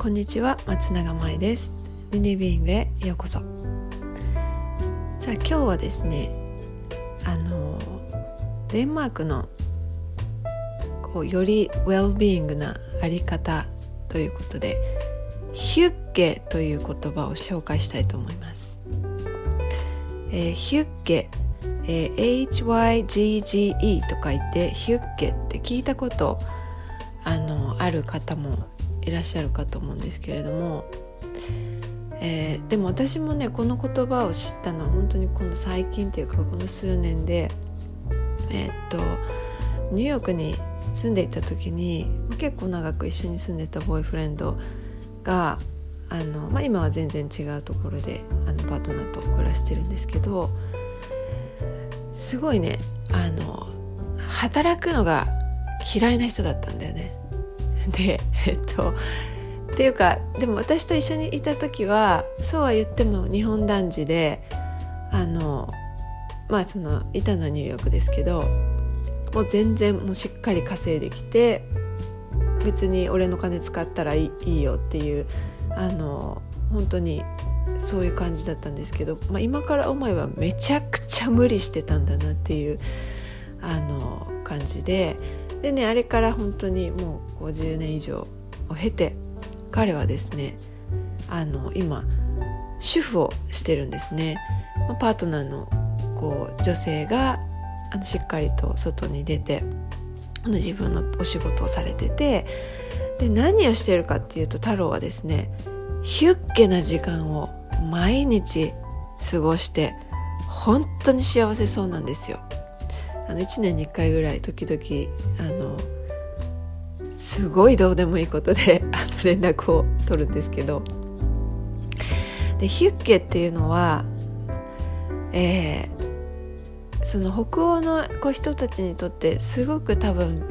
こんにちは松永舞です。リニビングへようこそ。さあ今日はですねあのデンマークのこうよりウェルビーイングなあり方ということでヒュッゲという言葉を紹介したいと思います、えー、ヒュッゲ、えー、HYGGE と書いてヒュッゲって聞いたことあのある方もいらっしゃるかと思うんですけれども、えー、でも私もねこの言葉を知ったのは本当にこの最近っていうかこの数年でえー、っとニューヨークに住んでいた時に結構長く一緒に住んでたボーイフレンドがあの、まあ、今は全然違うところであのパートナーと暮らしてるんですけどすごいねあの働くのが嫌いな人だったんだよね。で えっとっていうかでも私と一緒にいた時はそうは言っても日本男児であのまあそのいたのはニューヨークですけどもう全然もうしっかり稼いできて別に俺の金使ったらいいよっていうあの本当にそういう感じだったんですけど、まあ、今から思えばめちゃくちゃ無理してたんだなっていうあの感じででねあれから本当にもう50年以上を経て彼はですねあの今主婦をしてるんですね。パートナーのこう女性があのしっかりと外に出てあの自分のお仕事をされててで何をしてるかっていうと太郎はですねヒュッゲな時間を毎日過ごして本当に幸せそうなんですよ。あの1年に1回ぐらい時々あのすごいどうでもいいことで あの連絡を取るんですけど。でヒュッゲっていうのは、えー、その北欧のこう人たちにとってすごく多分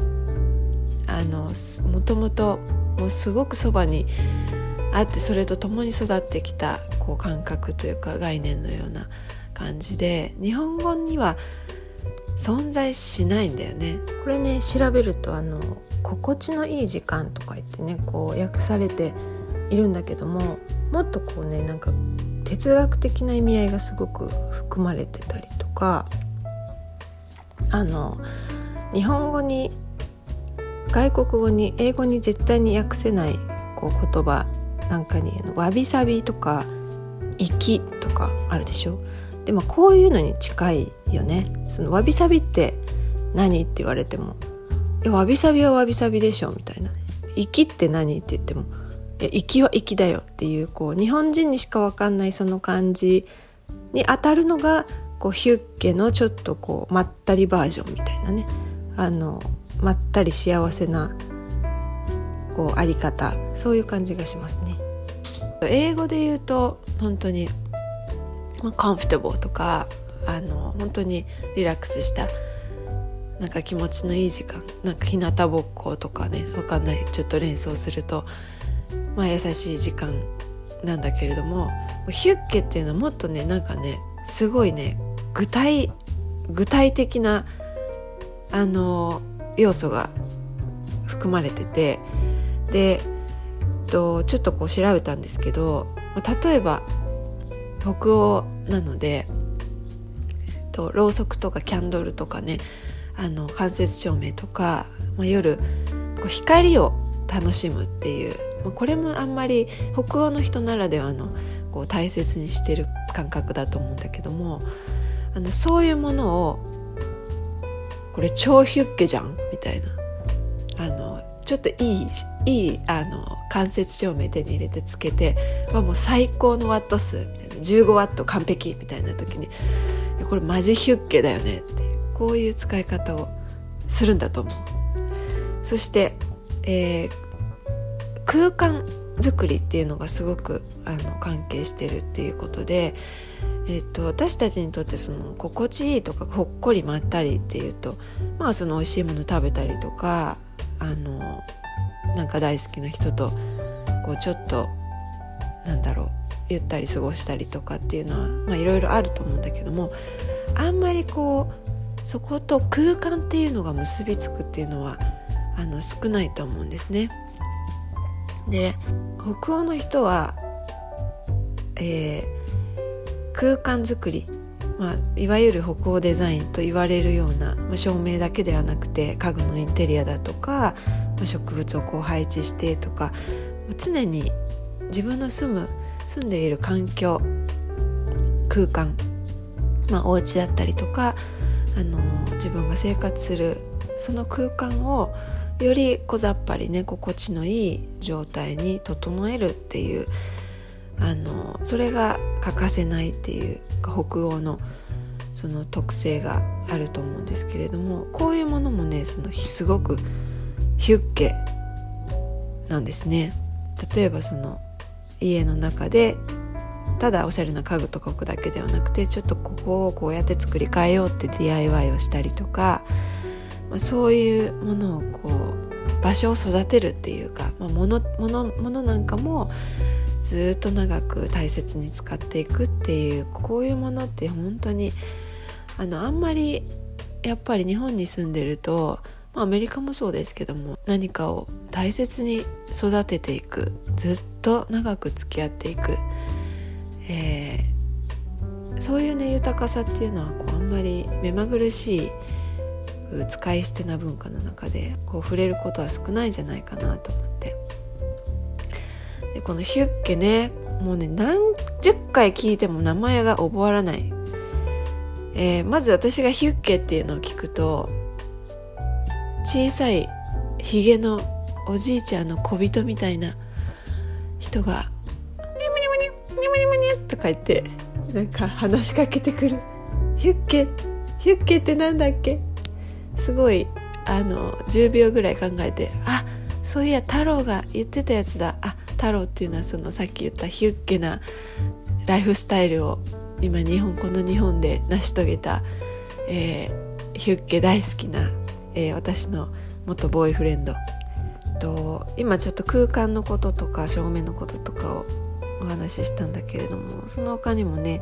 あのもともともうすごくそばにあってそれと共に育ってきたこう感覚というか概念のような感じで日本語には存在しないんだよね。これね調べるとあの心地のいい時間とか言ってねこう訳されているんだけどももっとこうねなんか哲学的な意味合いがすごく含まれてたりとかあの日本語に外国語に英語に絶対に訳せないこう言葉なんかに「わびさび」とか「粋」とかあるでしょ？でもこういうのに近いよねそのわびさびって何って言われても「わびさびはわびさびでしょ」みたいな「粋って何?」って言っても「粋は粋だよ」っていうこう日本人にしか分かんないその感じに当たるのがこうヒュッケのちょっとこうまったりバージョンみたいなねあのまったり幸せなこうあり方そういう感じがしますね。英語で言うと本当にまあ、コンフォタブルとかあの本当にリラックスしたなんか気持ちのいい時間なんか日向ぼっことかねわかんない。ちょっと連想すると、まあ、優しい時間なんだけれどもヒュッケっていうのはもっとねなんかねすごいね具体具体的なあの要素が含まれててでとちょっとこう調べたんですけど例えば北欧なのでとろうそくとかキャンドルとかねあの間接照明とか、まあ、夜こう光を楽しむっていう、まあ、これもあんまり北欧の人ならではのこう大切にしてる感覚だと思うんだけどもあのそういうものをこれ超ヒュッケじゃんみたいな。あのちょっといいいいあの間接照明手に入れてつけて、ま、もう最高のワット数みたいな。15ワット完璧みたいな時にこれマジヒュッケだよねってこういう使い方をするんだと思う。そして、えー、空間作りっていうのがすごくあの関係してるっていうことで、えーと、私たちにとってその心地いいとかほっこりまったりっていうとまあその美味しいもの食べたりとかあのなんか大好きな人とこうちょっとゆったり過ごしたりとかっていうのはいろいろあると思うんだけどもあんまりこうそこと空間っていうのが結びつくっていうのはあの少ないと思うんですね。で北欧の人は、えー、空間づくり、まあ、いわゆる北欧デザインと言われるような、まあ、照明だけではなくて家具のインテリアだとか、まあ、植物をこう配置してとか常に自分の住む住んでいる環境空間、まあ、お家だったりとか、あの自分が生活するその空間をより小ざっぱりね心地のいい状態に整えるっていうあのそれが欠かせないっていう北欧のその特性があると思うんですけれどもこういうものもねそのすごくヒュッケなんですね。例えばその家の中でただおしゃれな家具とか置くだけではなくてちょっとここをこうやって作り変えようって DIY をしたりとか、まあ、そういうものをこう場所を育てるっていうか、まあ、物物物なんかもずっと長く大切に使っていくっていうこういうものって本当にあのあんまりやっぱり日本に住んでるとアメリカもそうですけども何かを大切に育てていくずっと長く付き合っていく、えー、そういうね豊かさっていうのはこうあんまり目まぐるしい使い捨てな文化の中でこう触れることは少ないんじゃないかなと思って。でこのヒュッケねもうね何十回聞いても名前が覚わらない、えー、まず私がヒュッケっていうのを聞くと小さいひげのおじいちゃんの小人みたいな人が「ニャムニャムニャニムニムニャ」とか言ってなんか話しかけてくる「ヒュッケヒュッケってなんだっけ?」すごいあの10秒ぐらい考えて「あそういや太郎が言ってたやつだあ太郎っていうのはそのさっき言ったヒュッケなライフスタイルを今日本この日本で成し遂げた、えー、ヒュッケ大好きなえー、私の元ボーイフレンド。と今ちょっと空間のこととか照明のこととかをお話ししたんだけれどもその他にもね、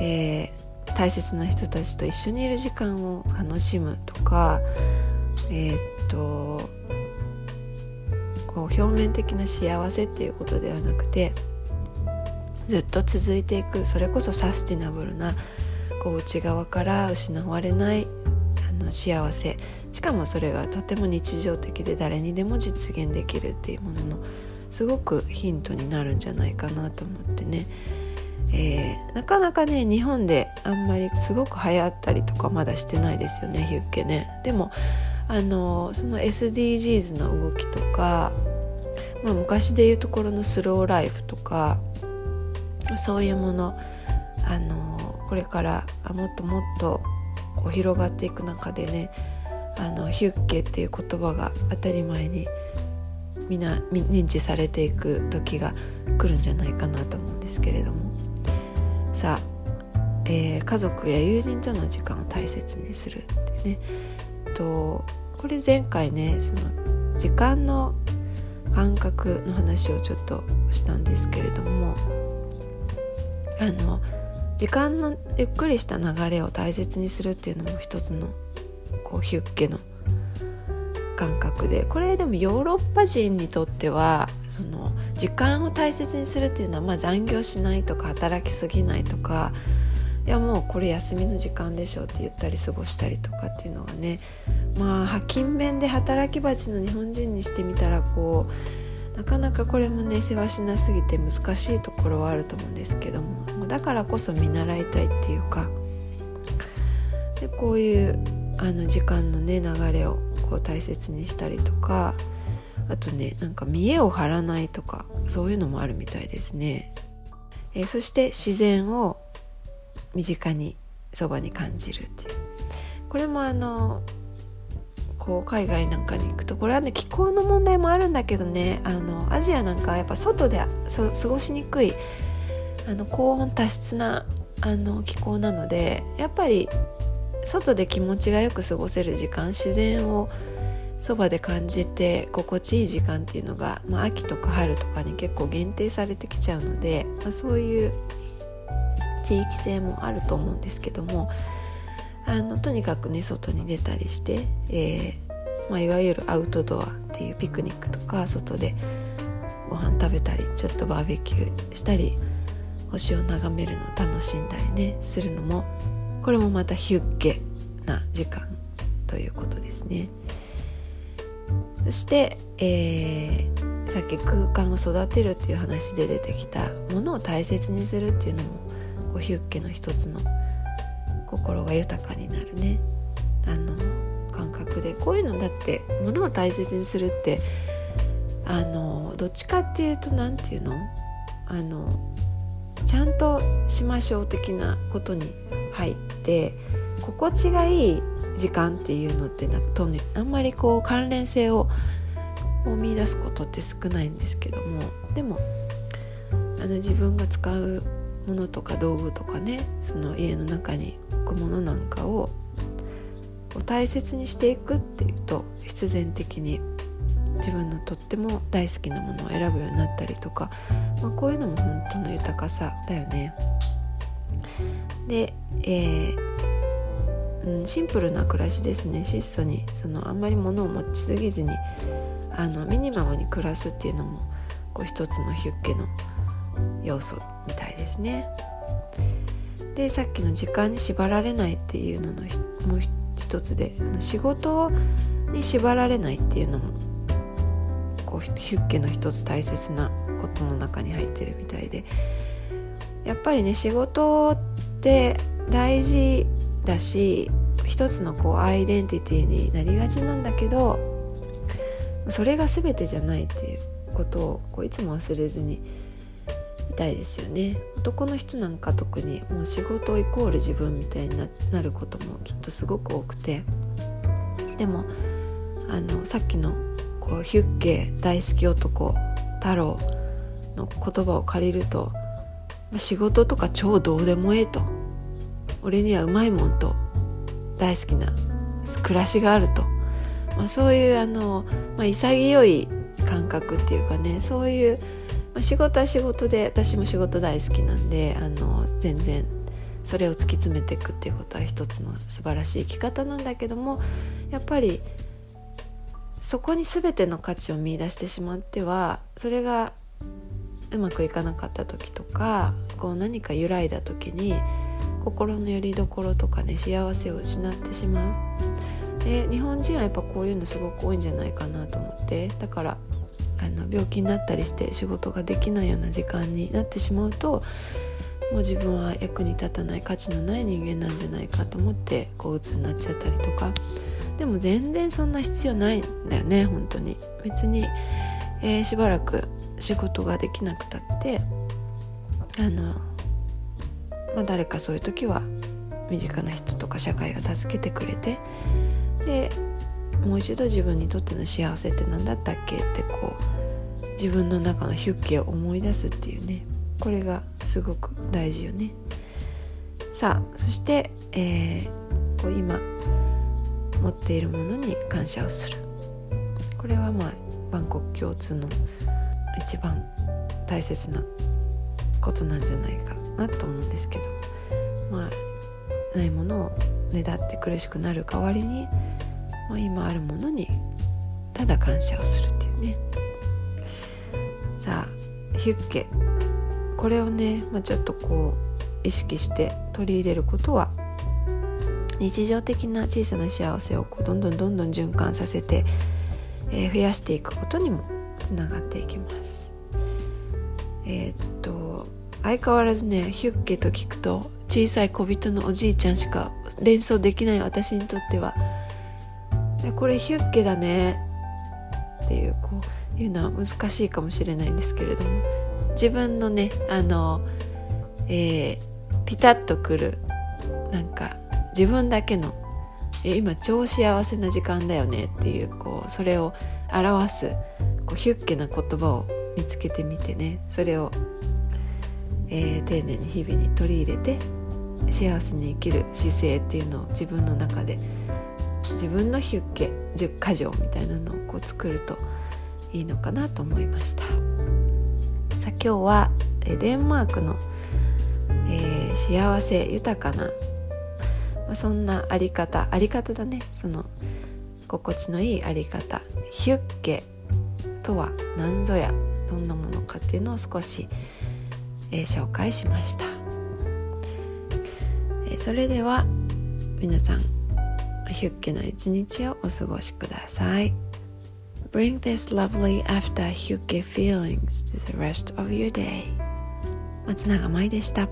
えー、大切な人たちと一緒にいる時間を楽しむとかえー、っとこう表面的な幸せっていうことではなくてずっと続いていくそれこそサスティナブルなこう内側から失われないの幸せ。しかもそれがとても日常的で誰にでも実現できるっていうもののすごくヒントになるんじゃないかなと思ってね、えー、なかなかね日本であんまりすごく流行ったりとかまだしてないですよねヒュッケね。でもあのその SDGs の動きとか、まあ、昔でいうところのスローライフとかそういうものあのこれからもっともっとこう広がっていく中でねあのヒュッケっていう言葉が当たり前にみんな認知されていく時が来るんじゃないかなと思うんですけれども。さあ、えー、家族や友人との時間を大切にするってね。とこれ前回ねその時間の感覚の話をちょっとしたんですけれどもあの時間のゆっくりした流れを大切にするっていうのも一つのこうヒュッケの感覚でこれでもヨーロッパ人にとってはその時間を大切にするっていうのは、まあ、残業しないとか働きすぎないとかいやもうこれ休みの時間でしょって言ったり過ごしたりとかっていうのがねまあ勤勉で働き蜂の日本人にしてみたらこうなかなかこれもね世話しなすぎて難しいところはあると思うんですけどもだからこそ見習いたいっていうかでこういうあの時間のね流れをこう大切にしたりとかあとねなんか見栄を張らないとかそういうのもあるみたいですね、え、そして自然を身近にそばに感じるっていう。これもあのこう海外なんかに行くとこれはね気候の問題もあるんだけどねあのアジアなんかはやっぱ外で過ごしにくいあの高温多湿なあの気候なのでやっぱり外で気持ちがよく過ごせる時間自然をそばで感じて心地いい時間っていうのが、まあ、秋とか春とかに結構限定されてきちゃうので、まあ、そういう地域性もあると思うんですけどもあのとにかくね外に出たりして、えーまあ、いわゆるアウトドアっていうピクニックとか外でご飯食べたりちょっとバーベキューしたり星を眺めるのを楽しんだりねするのもこれもまたヒュッゲな時間ということですね。そして、えー、さっき空間を育てるっていう話で出てきたものを大切にするっていうのもこうヒュッゲの一つの心が豊かになるね。あの感覚でこういうのだってものを大切にするってあのどっちかっていうと何て言うの？あのちゃんとしましょう的なことに入って心地がいい時間っていうのってなんかとあんまりこう関連性を見出すことって少ないんですけどもでもあの自分が使うものとか道具とかねその家の中に置くものなんかを大切にしていくっていうと必然的に自分のとっても大好きなものを選ぶようになったりとか、まあ、こういうのも本当の豊かさだよね。で、えー、うん、シンプルな暮らしですね質素にそのあんまり物を持ちすぎずにあのミニマムに暮らすっていうのもこう一つのヒュッケの要素みたいですね。でさっきの時間に縛られないっていうののもう一つであの仕事に縛られないっていうのもこうヒュッケの一つ大切なことの中に入ってるみたいで。やっぱりね仕事って大事だし一つのこうアイデンティティになりがちなんだけどそれが全てじゃないっていうことをこういつも忘れずにいたいですよね。男の人なんか特にもう仕事イコール自分みたいになることもきっとすごく多くて。でもあのさっきのこうヒュッケ大好き男太郎の言葉を借りると仕事とか超どうでもええと。俺にはうまいもんと。大好きな暮らしがあると、まあ、そういうあの、まあ、潔い感覚っていうかね。そういう、まあ、仕事は仕事で私も仕事大好きなんであの全然それを突き詰めていくっていうことは一つの素晴らしい生き方なんだけどもやっぱりそこに全ての価値を見いだしてしまってはそれがうまくいかなかった時とかこう何か揺らいだ時に心の拠り所とかね幸せを失ってしまう。で日本人はやっぱこういうのすごく多いんじゃないかなと思って。だからあの病気になったりして仕事ができないような時間になってしまうともう自分は役に立たない価値のない人間なんじゃないかと思ってこう鬱になっちゃったりとか。でも全然そんな必要ないんだよね本当に。別に、えー、しばらく仕事ができなくたってあの、まあ、誰かそういう時は身近な人とか社会が助けてくれてでもう一度自分にとっての幸せって何だったっけってこう自分の中のヒュッケを思い出すっていうね。これがすごく大事よね。さあそして、えー、こう今持っているものに感謝をする。これはまあ万国共通の一番大切なことなんじゃないかなと思うんですけど。まあないものをねだって苦しくなる代わりに、まあ、今あるものにただ感謝をするっていうね。さあヒュッケ。これをね、まあ、ちょっとこう意識して取り入れることは日常的な小さな幸せをこうどんどんどんどん循環させて、えー、増やしていくことにもつながっていきます。えー、っと相変わらずねヒュッケと聞くと小さい小人のおじいちゃんしか連想できない私にとってはこれヒュッケだねっていうこういうのは難しいかもしれないんですけれども自分のねあの、えー、ピタッとくるなんか自分だけのえ今超幸せな時間だよねっていうこうそれを表すこうヒュッケな言葉を見つけてみてね。それを、えー、丁寧に日々に取り入れて幸せに生きる姿勢っていうのを自分の中で自分のヒュッケ10か条みたいなのをこう作るといいのかなと思いました。さあ今日はデンマークの、えー、幸せ豊かなまあ、そんなあり方あり方だね。その心地のいいあり方。ヒュッケとは何ぞや。どんなものかっていうのを少し、えー、紹介しました、えー、それでは皆さんヒュッケの一日をお過ごしください。Bring this lovely after Hyuke feelings to the rest of your day. 松永舞でした。